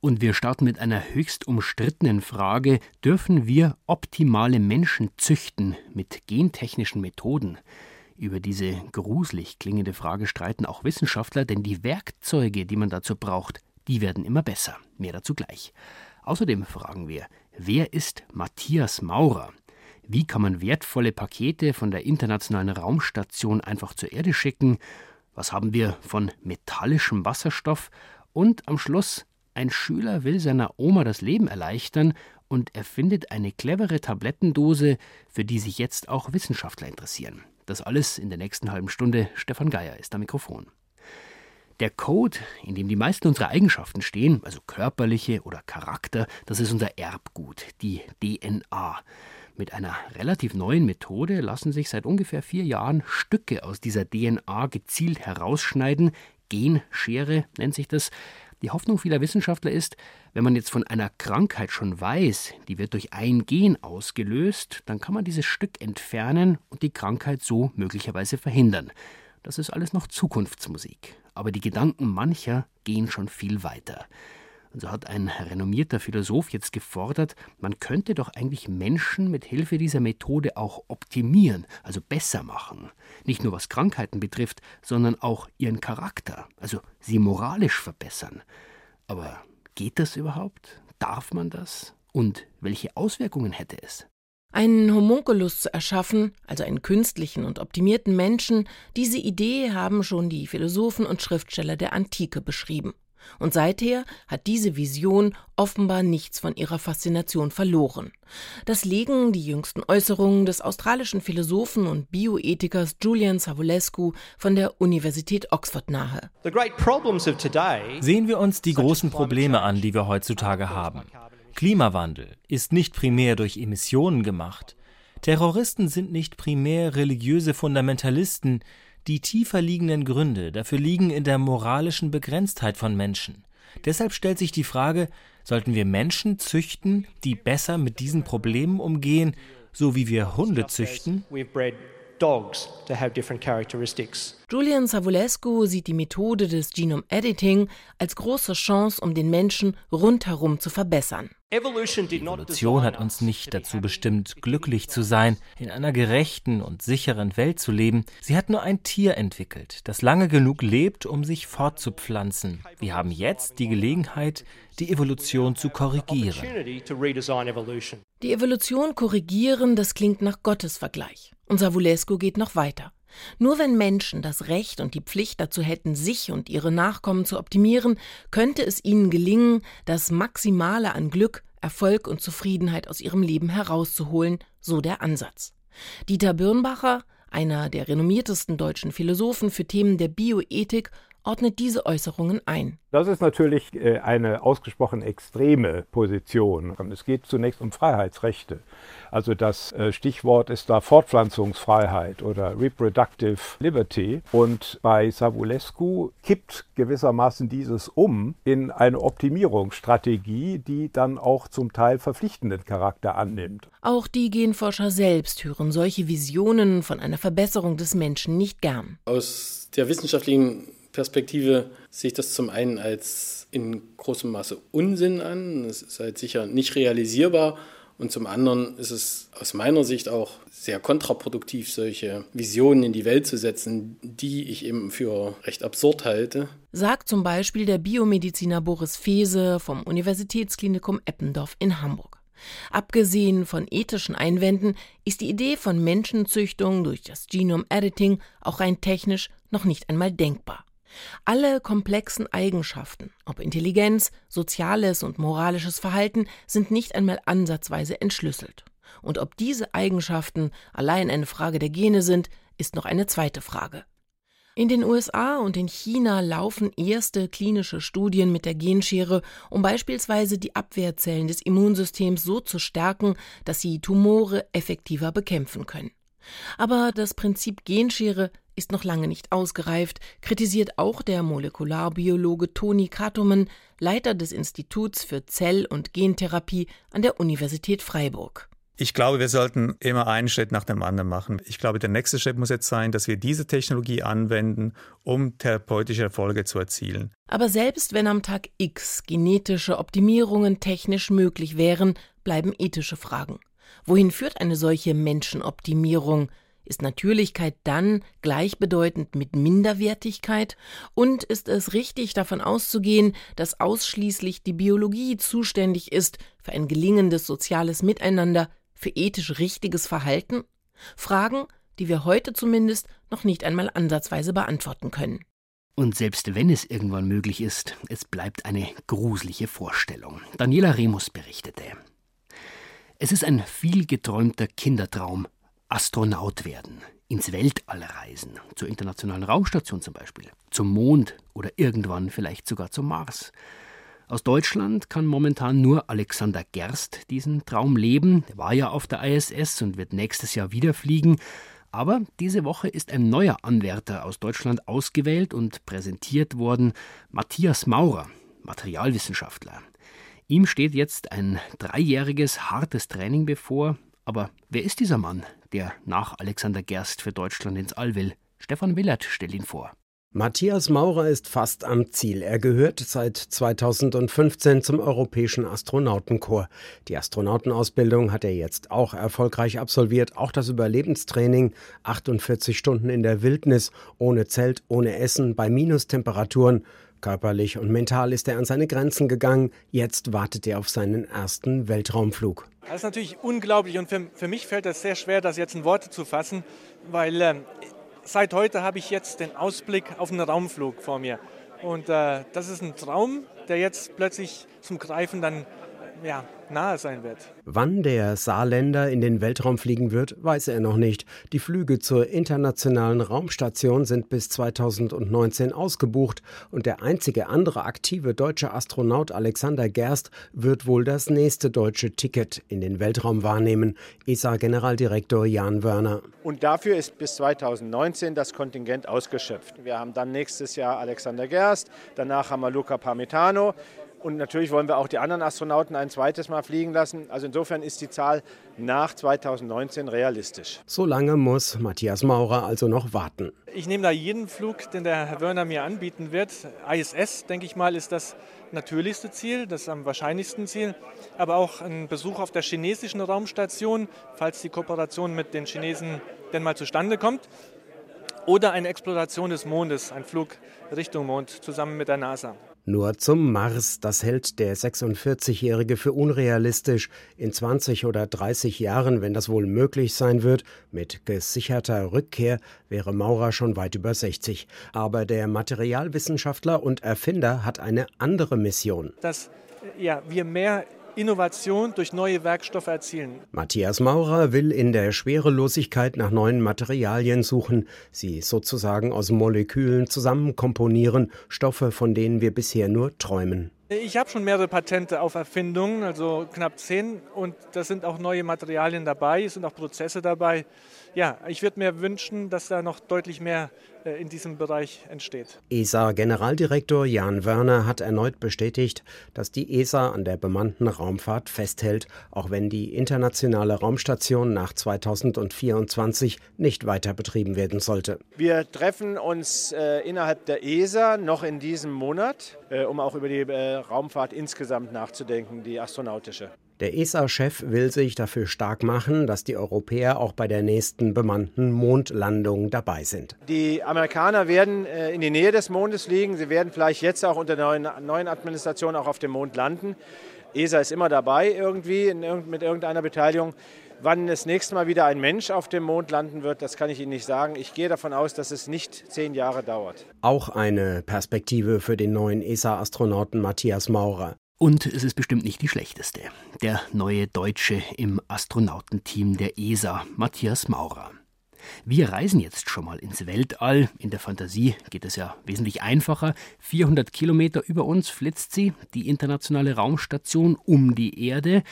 Und wir starten mit einer höchst umstrittenen Frage. Dürfen wir optimale Menschen züchten mit gentechnischen Methoden? Über diese gruselig klingende Frage streiten auch Wissenschaftler, denn die Werkzeuge, die man dazu braucht, die werden immer besser. Mehr dazu gleich. Außerdem fragen wir, wer ist Matthias Maurer? Wie kann man wertvolle Pakete von der Internationalen Raumstation einfach zur Erde schicken? Was haben wir von metallischem Wasserstoff? Und am Schluss, ein Schüler will seiner Oma das Leben erleichtern und erfindet eine clevere Tablettendose, für die sich jetzt auch Wissenschaftler interessieren. Das alles in der nächsten halben Stunde. Stefan Geier ist am Mikrofon. Der Code, in dem die meisten unserer Eigenschaften stehen, also körperliche oder Charakter, das ist unser Erbgut, die DNA. Mit einer relativ neuen Methode lassen sich seit ungefähr vier Jahren Stücke aus dieser DNA gezielt herausschneiden. Genschere nennt sich das. Die Hoffnung vieler Wissenschaftler ist, wenn man jetzt von einer Krankheit schon weiß, die wird durch ein Gen ausgelöst, dann kann man dieses Stück entfernen und die Krankheit so möglicherweise verhindern. Das ist alles noch Zukunftsmusik. Aber die Gedanken mancher gehen schon viel weiter. Und so hat ein renommierter Philosoph jetzt gefordert, man könnte doch eigentlich Menschen mit Hilfe dieser Methode auch optimieren, also besser machen. Nicht nur was Krankheiten betrifft, sondern auch ihren Charakter, also sie moralisch verbessern. Aber geht das überhaupt? Darf man das? Und welche Auswirkungen hätte es? Einen Homunculus zu erschaffen, also einen künstlichen und optimierten Menschen, diese Idee haben schon die Philosophen und Schriftsteller der Antike beschrieben. Und seither hat diese Vision offenbar nichts von ihrer Faszination verloren. Das legen die jüngsten Äußerungen des australischen Philosophen und Bioethikers Julian Savulescu von der Universität Oxford nahe. Sehen wir uns die großen Probleme an, die wir heutzutage haben. Klimawandel ist nicht primär durch Emissionen gemacht. Terroristen sind nicht primär religiöse Fundamentalisten, die tiefer liegenden Gründe dafür liegen in der moralischen Begrenztheit von Menschen. Deshalb stellt sich die Frage, sollten wir Menschen züchten, die besser mit diesen Problemen umgehen, so wie wir Hunde züchten? Julian Savulescu sieht die Methode des Genome Editing als große Chance, um den Menschen rundherum zu verbessern. Evolution hat uns nicht dazu bestimmt, glücklich zu sein, in einer gerechten und sicheren Welt zu leben. Sie hat nur ein Tier entwickelt, das lange genug lebt, um sich fortzupflanzen. Wir haben jetzt die Gelegenheit, die Evolution zu korrigieren. Die Evolution korrigieren, das klingt nach Gottes Vergleich. Und Savulescu geht noch weiter. Nur wenn Menschen das Recht und die Pflicht dazu hätten, sich und ihre Nachkommen zu optimieren, könnte es ihnen gelingen, das Maximale an Glück, Erfolg und Zufriedenheit aus ihrem Leben herauszuholen, so der Ansatz. Dieter Birnbacher, einer der renommiertesten deutschen Philosophen für Themen der Bioethik ordnet diese Äußerungen ein. Das ist natürlich äh, eine ausgesprochen extreme Position. Es geht zunächst um Freiheitsrechte. Also das äh, Stichwort ist da Fortpflanzungsfreiheit oder Reproductive Liberty. Und bei Savulescu kippt gewissermaßen dieses um in eine Optimierungsstrategie, die dann auch zum Teil verpflichtenden Charakter annimmt. Auch die Genforscher selbst hören solche Visionen von einer Verbesserung des Menschen nicht gern. Aus der wissenschaftlichen Perspektive sehe ich das zum einen als in großem Maße Unsinn an. Es ist halt sicher nicht realisierbar. Und zum anderen ist es aus meiner Sicht auch sehr kontraproduktiv, solche Visionen in die Welt zu setzen, die ich eben für recht absurd halte. Sagt zum Beispiel der Biomediziner Boris Fese vom Universitätsklinikum Eppendorf in Hamburg. Abgesehen von ethischen Einwänden ist die Idee von Menschenzüchtung durch das Genome Editing auch rein technisch noch nicht einmal denkbar. Alle komplexen Eigenschaften, ob Intelligenz, soziales und moralisches Verhalten, sind nicht einmal ansatzweise entschlüsselt. Und ob diese Eigenschaften allein eine Frage der Gene sind, ist noch eine zweite Frage. In den USA und in China laufen erste klinische Studien mit der Genschere, um beispielsweise die Abwehrzellen des Immunsystems so zu stärken, dass sie Tumore effektiver bekämpfen können. Aber das Prinzip Genschere ist noch lange nicht ausgereift, kritisiert auch der Molekularbiologe Toni Katomen, Leiter des Instituts für Zell- und Gentherapie an der Universität Freiburg. Ich glaube, wir sollten immer einen Schritt nach dem anderen machen. Ich glaube, der nächste Schritt muss jetzt sein, dass wir diese Technologie anwenden, um therapeutische Erfolge zu erzielen. Aber selbst wenn am Tag X genetische Optimierungen technisch möglich wären, bleiben ethische Fragen. Wohin führt eine solche Menschenoptimierung? Ist Natürlichkeit dann gleichbedeutend mit Minderwertigkeit? Und ist es richtig davon auszugehen, dass ausschließlich die Biologie zuständig ist für ein gelingendes soziales Miteinander, für ethisch richtiges Verhalten? Fragen, die wir heute zumindest noch nicht einmal ansatzweise beantworten können. Und selbst wenn es irgendwann möglich ist, es bleibt eine gruselige Vorstellung. Daniela Remus berichtete. Es ist ein vielgeträumter Kindertraum, Astronaut werden, ins Weltall reisen, zur internationalen Raumstation zum Beispiel, zum Mond oder irgendwann vielleicht sogar zum Mars. Aus Deutschland kann momentan nur Alexander Gerst diesen Traum leben. Der war ja auf der ISS und wird nächstes Jahr wieder fliegen. Aber diese Woche ist ein neuer Anwärter aus Deutschland ausgewählt und präsentiert worden, Matthias Maurer, Materialwissenschaftler. Ihm steht jetzt ein dreijähriges hartes Training bevor. Aber wer ist dieser Mann, der nach Alexander Gerst für Deutschland ins All will? Stefan Willert stellt ihn vor. Matthias Maurer ist fast am Ziel. Er gehört seit 2015 zum Europäischen Astronautenkorps. Die Astronautenausbildung hat er jetzt auch erfolgreich absolviert. Auch das Überlebenstraining, 48 Stunden in der Wildnis, ohne Zelt, ohne Essen, bei Minustemperaturen. Körperlich und mental ist er an seine Grenzen gegangen. Jetzt wartet er auf seinen ersten Weltraumflug. Das ist natürlich unglaublich und für, für mich fällt es sehr schwer, das jetzt in Worte zu fassen, weil äh, seit heute habe ich jetzt den Ausblick auf einen Raumflug vor mir. Und äh, das ist ein Traum, der jetzt plötzlich zum Greifen dann ja, nahe sein wird. Wann der Saarländer in den Weltraum fliegen wird, weiß er noch nicht. Die Flüge zur internationalen Raumstation sind bis 2019 ausgebucht und der einzige andere aktive deutsche Astronaut Alexander Gerst wird wohl das nächste deutsche Ticket in den Weltraum wahrnehmen. ESA-Generaldirektor Jan Wörner. Und dafür ist bis 2019 das Kontingent ausgeschöpft. Wir haben dann nächstes Jahr Alexander Gerst, danach haben wir Luca Parmitano. Und natürlich wollen wir auch die anderen Astronauten ein zweites Mal fliegen lassen. Also insofern ist die Zahl nach 2019 realistisch. So lange muss Matthias Maurer also noch warten. Ich nehme da jeden Flug, den der Herr Wörner mir anbieten wird. ISS, denke ich mal, ist das natürlichste Ziel, das am wahrscheinlichsten Ziel. Aber auch ein Besuch auf der chinesischen Raumstation, falls die Kooperation mit den Chinesen denn mal zustande kommt. Oder eine Exploration des Mondes, ein Flug Richtung Mond zusammen mit der NASA. Nur zum Mars, das hält der 46-Jährige für unrealistisch. In 20 oder 30 Jahren, wenn das wohl möglich sein wird, mit gesicherter Rückkehr, wäre Maurer schon weit über 60. Aber der Materialwissenschaftler und Erfinder hat eine andere Mission. Dass ja, wir mehr Innovation durch neue Werkstoffe erzielen. Matthias Maurer will in der Schwerelosigkeit nach neuen Materialien suchen, sie sozusagen aus Molekülen zusammenkomponieren, Stoffe, von denen wir bisher nur träumen. Ich habe schon mehrere Patente auf Erfindungen, also knapp zehn, und da sind auch neue Materialien dabei, es sind auch Prozesse dabei. Ja, ich würde mir wünschen, dass da noch deutlich mehr äh, in diesem Bereich entsteht. ESA-Generaldirektor Jan Werner hat erneut bestätigt, dass die ESA an der bemannten Raumfahrt festhält, auch wenn die internationale Raumstation nach 2024 nicht weiter betrieben werden sollte. Wir treffen uns äh, innerhalb der ESA noch in diesem Monat, äh, um auch über die äh, Raumfahrt insgesamt nachzudenken, die astronautische. Der ESA-Chef will sich dafür stark machen, dass die Europäer auch bei der nächsten bemannten Mondlandung dabei sind. Die Amerikaner werden äh, in die Nähe des Mondes fliegen. Sie werden vielleicht jetzt auch unter der neuen, neuen Administration auch auf dem Mond landen. ESA ist immer dabei irgendwie mit irgendeiner Beteiligung. Wann das nächste Mal wieder ein Mensch auf dem Mond landen wird, das kann ich Ihnen nicht sagen. Ich gehe davon aus, dass es nicht zehn Jahre dauert. Auch eine Perspektive für den neuen ESA-Astronauten Matthias Maurer. Und es ist bestimmt nicht die schlechteste. Der neue Deutsche im Astronautenteam der ESA, Matthias Maurer. Wir reisen jetzt schon mal ins Weltall. In der Fantasie geht es ja wesentlich einfacher. 400 Kilometer über uns flitzt sie, die internationale Raumstation um die Erde.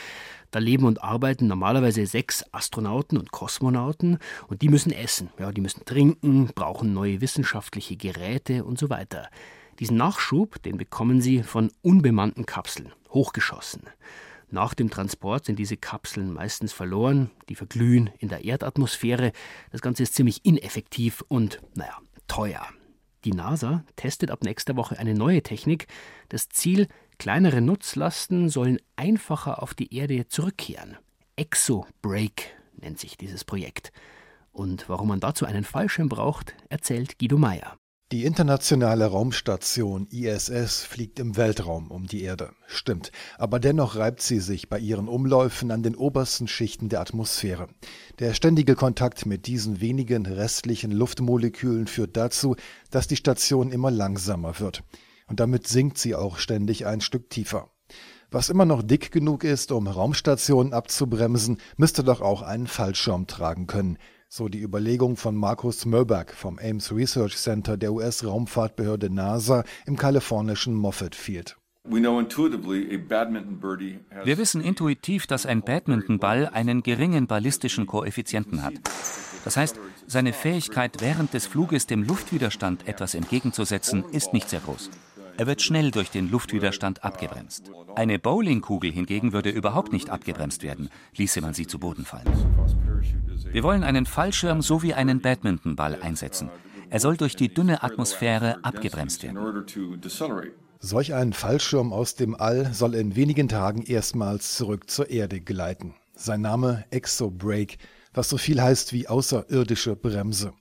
Da leben und arbeiten normalerweise sechs Astronauten und Kosmonauten und die müssen essen, ja, die müssen trinken, brauchen neue wissenschaftliche Geräte und so weiter. Diesen Nachschub, den bekommen sie von unbemannten Kapseln, hochgeschossen. Nach dem Transport sind diese Kapseln meistens verloren, die verglühen in der Erdatmosphäre. Das Ganze ist ziemlich ineffektiv und, naja, teuer. Die NASA testet ab nächster Woche eine neue Technik. Das Ziel, kleinere Nutzlasten sollen einfacher auf die Erde zurückkehren. Exo-Break nennt sich dieses Projekt. Und warum man dazu einen Fallschirm braucht, erzählt Guido Meyer. Die internationale Raumstation ISS fliegt im Weltraum um die Erde. Stimmt. Aber dennoch reibt sie sich bei ihren Umläufen an den obersten Schichten der Atmosphäre. Der ständige Kontakt mit diesen wenigen restlichen Luftmolekülen führt dazu, dass die Station immer langsamer wird. Und damit sinkt sie auch ständig ein Stück tiefer. Was immer noch dick genug ist, um Raumstationen abzubremsen, müsste doch auch einen Fallschirm tragen können. So die Überlegung von Markus Möberg vom Ames Research Center der US-Raumfahrtbehörde NASA im kalifornischen Moffett Field. Wir wissen intuitiv, dass ein Badmintonball einen geringen ballistischen Koeffizienten hat. Das heißt, seine Fähigkeit, während des Fluges dem Luftwiderstand etwas entgegenzusetzen, ist nicht sehr groß. Er wird schnell durch den Luftwiderstand abgebremst. Eine Bowlingkugel hingegen würde überhaupt nicht abgebremst werden, ließe man sie zu Boden fallen. Wir wollen einen Fallschirm sowie einen Badmintonball einsetzen. Er soll durch die dünne Atmosphäre abgebremst werden. Solch ein Fallschirm aus dem All soll in wenigen Tagen erstmals zurück zur Erde gleiten. Sein Name Exobrake, was so viel heißt wie außerirdische Bremse.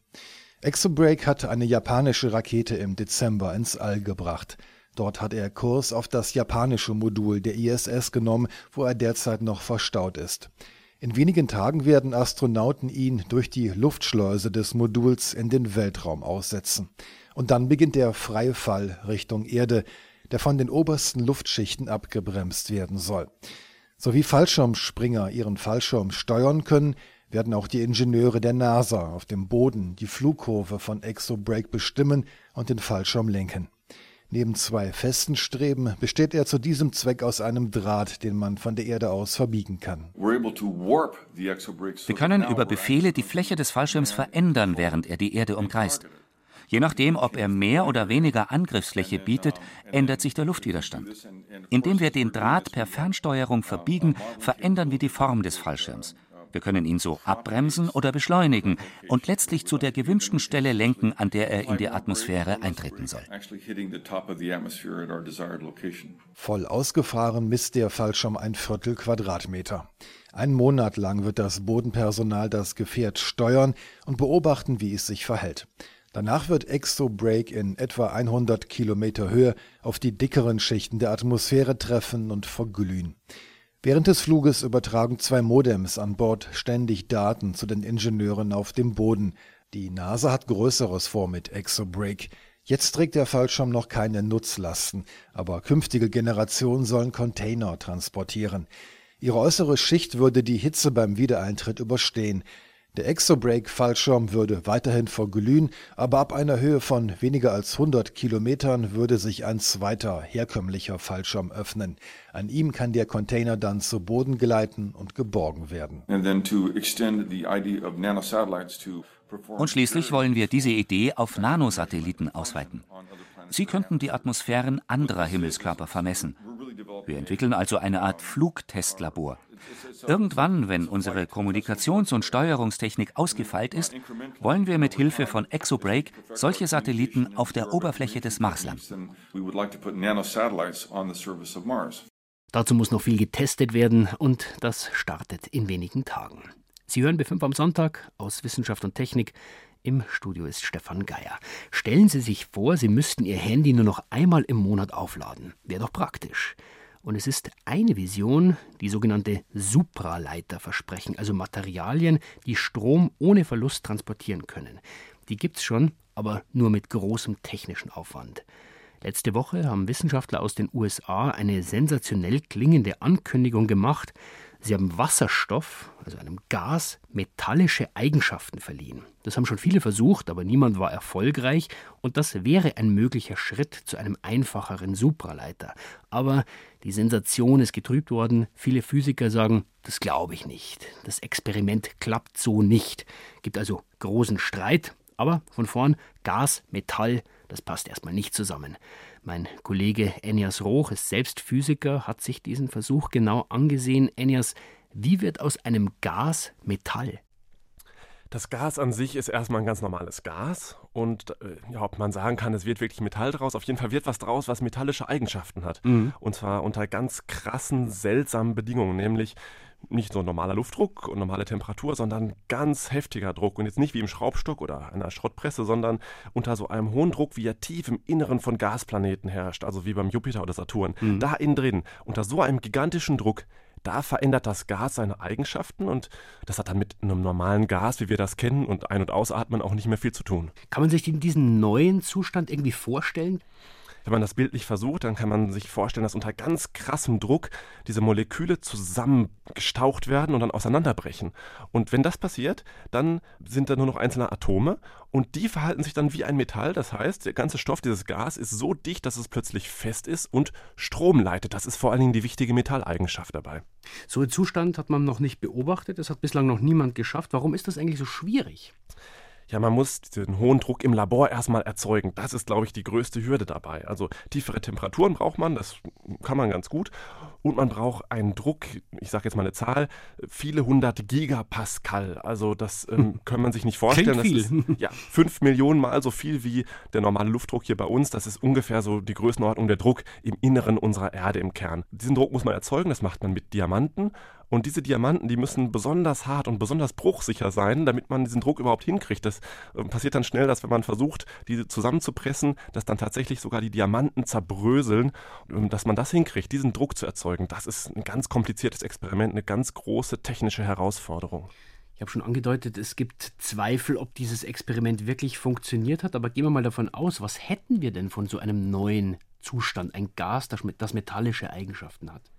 Exobrake hat eine japanische Rakete im Dezember ins All gebracht. Dort hat er Kurs auf das japanische Modul der ISS genommen, wo er derzeit noch verstaut ist. In wenigen Tagen werden Astronauten ihn durch die Luftschleuse des Moduls in den Weltraum aussetzen. Und dann beginnt der freie Fall Richtung Erde, der von den obersten Luftschichten abgebremst werden soll. So wie Fallschirmspringer ihren Fallschirm steuern können, werden auch die Ingenieure der NASA auf dem Boden die Flugkurve von Exobrake bestimmen und den Fallschirm lenken. Neben zwei festen Streben besteht er zu diesem Zweck aus einem Draht, den man von der Erde aus verbiegen kann. Wir können über Befehle die Fläche des Fallschirms verändern, während er die Erde umkreist. Je nachdem, ob er mehr oder weniger Angriffsfläche bietet, ändert sich der Luftwiderstand. Indem wir den Draht per Fernsteuerung verbiegen, verändern wir die Form des Fallschirms. Wir können ihn so abbremsen oder beschleunigen und letztlich zu der gewünschten Stelle lenken, an der er in die Atmosphäre eintreten soll. Voll ausgefahren misst der Fallschirm ein Viertel Quadratmeter. Einen Monat lang wird das Bodenpersonal das Gefährt steuern und beobachten, wie es sich verhält. Danach wird Exo-Break in etwa 100 Kilometer Höhe auf die dickeren Schichten der Atmosphäre treffen und verglühen. Während des Fluges übertragen zwei Modems an Bord ständig Daten zu den Ingenieuren auf dem Boden. Die NASA hat Größeres vor mit Exobrake. Jetzt trägt der Fallschirm noch keine Nutzlasten, aber künftige Generationen sollen Container transportieren. Ihre äußere Schicht würde die Hitze beim Wiedereintritt überstehen. Der Exobrake-Fallschirm würde weiterhin verglühen, aber ab einer Höhe von weniger als 100 Kilometern würde sich ein zweiter, herkömmlicher Fallschirm öffnen. An ihm kann der Container dann zu Boden gleiten und geborgen werden. Und schließlich wollen wir diese Idee auf Nanosatelliten ausweiten. Sie könnten die Atmosphären anderer Himmelskörper vermessen. Wir entwickeln also eine Art Flugtestlabor. Irgendwann, wenn unsere Kommunikations- und Steuerungstechnik ausgefeilt ist, wollen wir mit Hilfe von Exobrake solche Satelliten auf der Oberfläche des Mars landen. Dazu muss noch viel getestet werden und das startet in wenigen Tagen. Sie hören B5 am Sonntag aus Wissenschaft und Technik. Im Studio ist Stefan Geier. Stellen Sie sich vor, Sie müssten Ihr Handy nur noch einmal im Monat aufladen. Wäre doch praktisch. Und es ist eine Vision, die sogenannte Supraleiter versprechen, also Materialien, die Strom ohne Verlust transportieren können. Die gibt es schon, aber nur mit großem technischen Aufwand. Letzte Woche haben Wissenschaftler aus den USA eine sensationell klingende Ankündigung gemacht. Sie haben Wasserstoff, also einem Gas, metallische Eigenschaften verliehen. Das haben schon viele versucht, aber niemand war erfolgreich und das wäre ein möglicher Schritt zu einem einfacheren Supraleiter. Aber die Sensation ist getrübt worden. Viele Physiker sagen, das glaube ich nicht. Das Experiment klappt so nicht. Gibt also großen Streit, aber von vorn Gas, Metall, das passt erstmal nicht zusammen. Mein Kollege Enias Roch ist selbst Physiker, hat sich diesen Versuch genau angesehen. Enias, wie wird aus einem Gas Metall? Das Gas an sich ist erstmal ein ganz normales Gas und äh, ja, ob man sagen kann, es wird wirklich Metall draus, auf jeden Fall wird was draus, was metallische Eigenschaften hat. Mhm. Und zwar unter ganz krassen, seltsamen Bedingungen, nämlich nicht so normaler Luftdruck und normale Temperatur, sondern ganz heftiger Druck. Und jetzt nicht wie im Schraubstock oder einer Schrottpresse, sondern unter so einem hohen Druck, wie er tief im Inneren von Gasplaneten herrscht, also wie beim Jupiter oder Saturn. Mhm. Da innen drin, unter so einem gigantischen Druck, da verändert das Gas seine Eigenschaften und das hat dann mit einem normalen Gas, wie wir das kennen, und Ein- und Ausatmen auch nicht mehr viel zu tun. Kann man sich diesen neuen Zustand irgendwie vorstellen? Wenn man das bildlich versucht, dann kann man sich vorstellen, dass unter ganz krassem Druck diese Moleküle zusammengestaucht werden und dann auseinanderbrechen. Und wenn das passiert, dann sind da nur noch einzelne Atome und die verhalten sich dann wie ein Metall. Das heißt, der ganze Stoff, dieses Gas, ist so dicht, dass es plötzlich fest ist und Strom leitet. Das ist vor allen Dingen die wichtige Metalleigenschaft dabei. So einen Zustand hat man noch nicht beobachtet. Das hat bislang noch niemand geschafft. Warum ist das eigentlich so schwierig? Ja, man muss den hohen Druck im Labor erstmal erzeugen. Das ist, glaube ich, die größte Hürde dabei. Also tiefere Temperaturen braucht man, das kann man ganz gut. Und man braucht einen Druck, ich sage jetzt mal eine Zahl, viele hundert Gigapascal. Also das ähm, hm. kann man sich nicht vorstellen. Klingt viel. Das ist ja, fünf Millionen Mal so viel wie der normale Luftdruck hier bei uns. Das ist ungefähr so die Größenordnung der Druck im Inneren unserer Erde im Kern. Diesen Druck muss man erzeugen, das macht man mit Diamanten. Und diese Diamanten, die müssen besonders hart und besonders bruchsicher sein, damit man diesen Druck überhaupt hinkriegt. Das äh, passiert dann schnell, dass wenn man versucht, diese zusammenzupressen, dass dann tatsächlich sogar die Diamanten zerbröseln. Dass man das hinkriegt, diesen Druck zu erzeugen, das ist ein ganz kompliziertes Experiment, eine ganz große technische Herausforderung. Ich habe schon angedeutet, es gibt Zweifel, ob dieses Experiment wirklich funktioniert hat, aber gehen wir mal davon aus, was hätten wir denn von so einem neuen Zustand, ein Gas, das metallische Eigenschaften hat?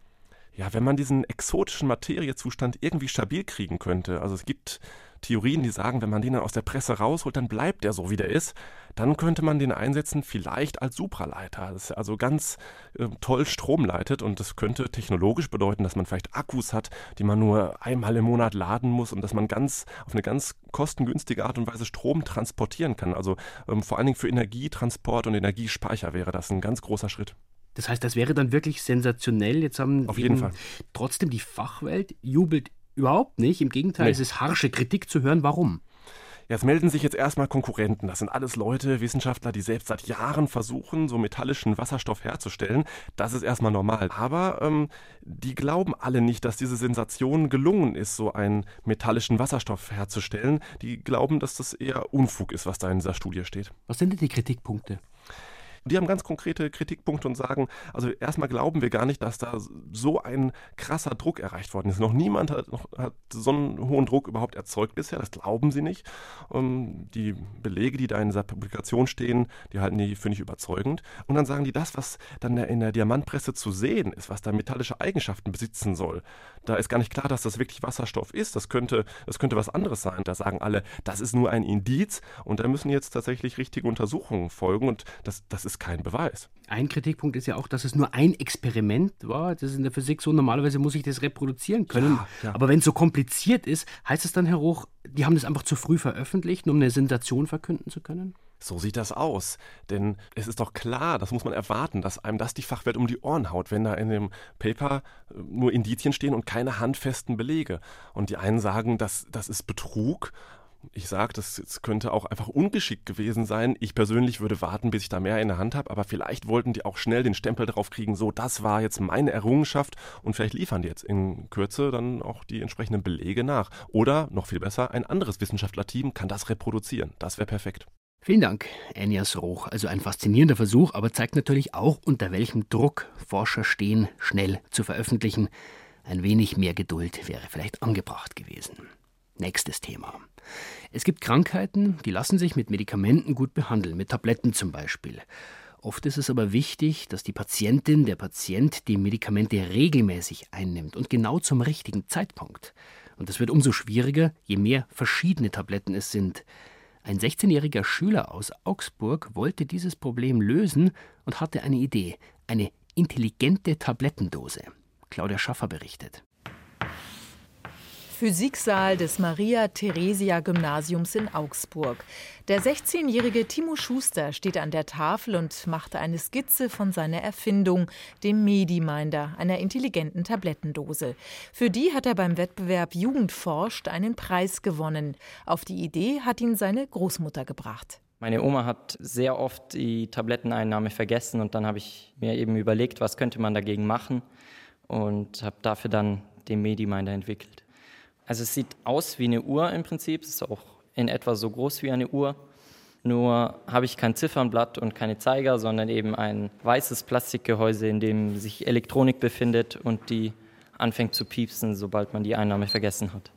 Ja, wenn man diesen exotischen Materiezustand irgendwie stabil kriegen könnte, also es gibt Theorien, die sagen, wenn man den dann aus der Presse rausholt, dann bleibt der so, wie der ist, dann könnte man den einsetzen vielleicht als Supraleiter, das also ganz äh, toll Strom leitet und das könnte technologisch bedeuten, dass man vielleicht Akkus hat, die man nur einmal im Monat laden muss und dass man ganz auf eine ganz kostengünstige Art und Weise Strom transportieren kann. Also ähm, vor allen Dingen für Energietransport und Energiespeicher wäre das ein ganz großer Schritt. Das heißt, das wäre dann wirklich sensationell. Jetzt haben Auf jeden Fall. trotzdem die Fachwelt jubelt überhaupt nicht. Im Gegenteil, nee. es ist harsche Kritik zu hören. Warum? Jetzt melden sich jetzt erstmal Konkurrenten. Das sind alles Leute, Wissenschaftler, die selbst seit Jahren versuchen, so metallischen Wasserstoff herzustellen. Das ist erstmal normal. Aber ähm, die glauben alle nicht, dass diese Sensation gelungen ist, so einen metallischen Wasserstoff herzustellen. Die glauben, dass das eher Unfug ist, was da in dieser Studie steht. Was sind denn die Kritikpunkte? Die haben ganz konkrete Kritikpunkte und sagen, also erstmal glauben wir gar nicht, dass da so ein krasser Druck erreicht worden ist. Noch niemand hat, noch, hat so einen hohen Druck überhaupt erzeugt bisher, das glauben sie nicht. Um, ähm, die Belege, die da in dieser Publikation stehen, die halten die für nicht überzeugend. Und dann sagen die, das, was dann in der Diamantpresse zu sehen ist, was da metallische Eigenschaften besitzen soll, da ist gar nicht klar, dass das wirklich Wasserstoff ist. Das könnte, das könnte was anderes sein. Da sagen alle, das ist nur ein Indiz und da müssen jetzt tatsächlich richtige Untersuchungen folgen und das, das ist kein Beweis. Ein Kritikpunkt ist ja auch, dass es nur ein Experiment war. Das ist in der Physik so. Normalerweise muss ich das reproduzieren können. Ja, ja. Aber wenn es so kompliziert ist, heißt es dann, Herr Roch, die haben das einfach zu früh veröffentlicht, um eine Sensation verkünden zu können? So sieht das aus. Denn es ist doch klar, das muss man erwarten, dass einem das die Fachwelt um die Ohren haut, wenn da in dem Paper äh, nur Indizien stehen und keine handfesten Belege. Und die einen sagen, das, das ist Betrug. Ich sage, das, das könnte auch einfach ungeschickt gewesen sein. Ich persönlich würde warten, bis ich da mehr in der Hand habe, aber vielleicht wollten die auch schnell den Stempel drauf kriegen, so, das war jetzt meine Errungenschaft und vielleicht liefern die jetzt in Kürze dann auch die entsprechenden Belege nach. Oder, noch viel besser, ein anderes Wissenschaftlerteam kann das reproduzieren. Das wäre perfekt. Vielen Dank, Enias Roch. Also ein faszinierender Versuch, aber zeigt natürlich auch, unter welchem Druck Forscher stehen, schnell zu veröffentlichen. Ein wenig mehr Geduld wäre vielleicht angebracht gewesen. Nächstes Thema. Es gibt Krankheiten, die lassen sich mit Medikamenten gut behandeln, mit Tabletten zum Beispiel. Oft ist es aber wichtig, dass die Patientin, der Patient die Medikamente regelmäßig einnimmt und genau zum richtigen Zeitpunkt. Und das wird umso schwieriger, je mehr verschiedene Tabletten es sind. Ein 16-jähriger Schüler aus Augsburg wollte dieses Problem lösen und hatte eine Idee, eine intelligente Tablettendose. Claudia Schaffer berichtet. Physiksaal des Maria-Theresia-Gymnasiums in Augsburg. Der 16-jährige Timo Schuster steht an der Tafel und macht eine Skizze von seiner Erfindung, dem Mediminder, einer intelligenten Tablettendose. Für die hat er beim Wettbewerb Jugend forscht einen Preis gewonnen. Auf die Idee hat ihn seine Großmutter gebracht. Meine Oma hat sehr oft die Tabletteneinnahme vergessen und dann habe ich mir eben überlegt, was könnte man dagegen machen und habe dafür dann den Mediminder entwickelt. Also es sieht aus wie eine Uhr im Prinzip, es ist auch in etwa so groß wie eine Uhr. Nur habe ich kein Ziffernblatt und keine Zeiger, sondern eben ein weißes Plastikgehäuse, in dem sich Elektronik befindet und die anfängt zu piepsen, sobald man die Einnahme vergessen hat.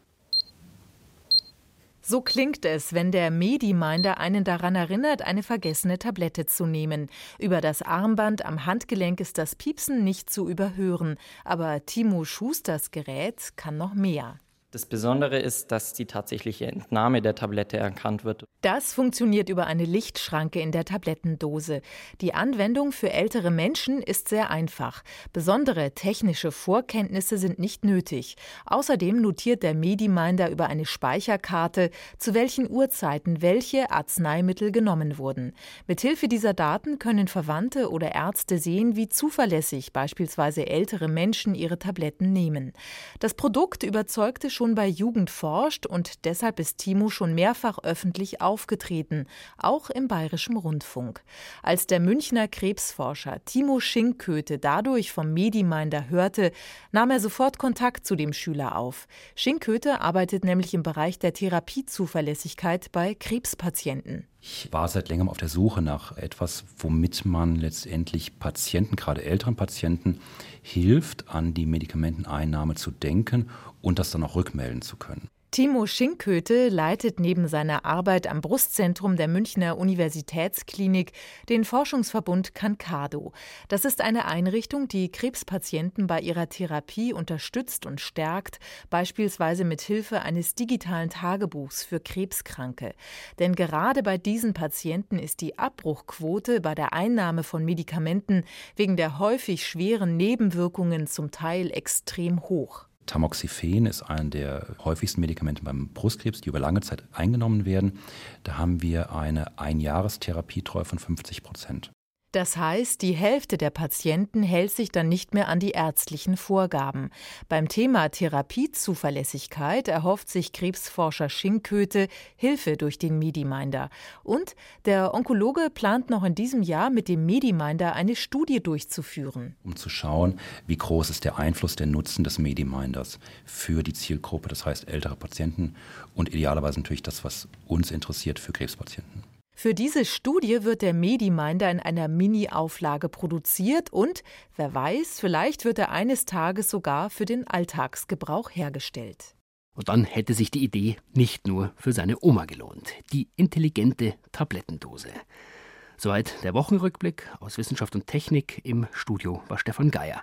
So klingt es, wenn der Mediminder einen daran erinnert, eine vergessene Tablette zu nehmen. Über das Armband am Handgelenk ist das Piepsen nicht zu überhören, aber Timo Schusters Gerät kann noch mehr. Das Besondere ist, dass die tatsächliche Entnahme der Tablette erkannt wird. Das funktioniert über eine Lichtschranke in der Tablettendose. Die Anwendung für ältere Menschen ist sehr einfach. Besondere technische Vorkenntnisse sind nicht nötig. Außerdem notiert der Mediminder über eine Speicherkarte, zu welchen Uhrzeiten welche Arzneimittel genommen wurden. Mithilfe dieser Daten können Verwandte oder Ärzte sehen, wie zuverlässig beispielsweise ältere Menschen ihre Tabletten nehmen. Das Produkt überzeugte schon bei Jugend forscht und deshalb ist Timo schon mehrfach öffentlich aufgetreten, auch im Bayerischen Rundfunk. Als der Münchner Krebsforscher Timo Schinkköte dadurch vom Mediminder hörte, nahm er sofort Kontakt zu dem Schüler auf. Schinkköte arbeitet nämlich im Bereich der Therapiezuverlässigkeit bei Krebspatienten. Ich war seit längerem auf der Suche nach etwas, womit man letztendlich Patienten, gerade älteren Patienten, hilft, an die Medikamenteneinnahme zu denken und das dann auch rückmelden zu können. Timo Schinkköte leitet neben seiner Arbeit am Brustzentrum der Münchner Universitätsklinik den Forschungsverbund Cancado. Das ist eine Einrichtung, die Krebspatienten bei ihrer Therapie unterstützt und stärkt, beispielsweise mit Hilfe eines digitalen Tagebuchs für Krebskranke. Denn gerade bei diesen Patienten ist die Abbruchquote bei der Einnahme von Medikamenten wegen der häufig schweren Nebenwirkungen zum Teil extrem hoch. Tamoxifen ist ein der häufigsten Medikamente beim Brustkrebs, die über lange Zeit eingenommen werden. Da haben wir eine Einjahrestherapietreu von 50 Prozent. Das heißt, die Hälfte der Patienten hält sich dann nicht mehr an die ärztlichen Vorgaben. Beim Thema Therapiezuverlässigkeit erhofft sich Krebsforscher Schinkköte Hilfe durch den Mediminder. Und der Onkologe plant noch in diesem Jahr mit dem Mediminder eine Studie durchzuführen. Um zu schauen, wie groß ist der Einfluss, der Nutzen des Mediminders für die Zielgruppe, das heißt ältere Patienten und idealerweise natürlich das, was uns interessiert für Krebspatienten. Für diese Studie wird der Mediminder in einer Mini-Auflage produziert und, wer weiß, vielleicht wird er eines Tages sogar für den Alltagsgebrauch hergestellt. Und dann hätte sich die Idee nicht nur für seine Oma gelohnt. Die intelligente Tablettendose. Soweit der Wochenrückblick aus Wissenschaft und Technik. Im Studio war Stefan Geier.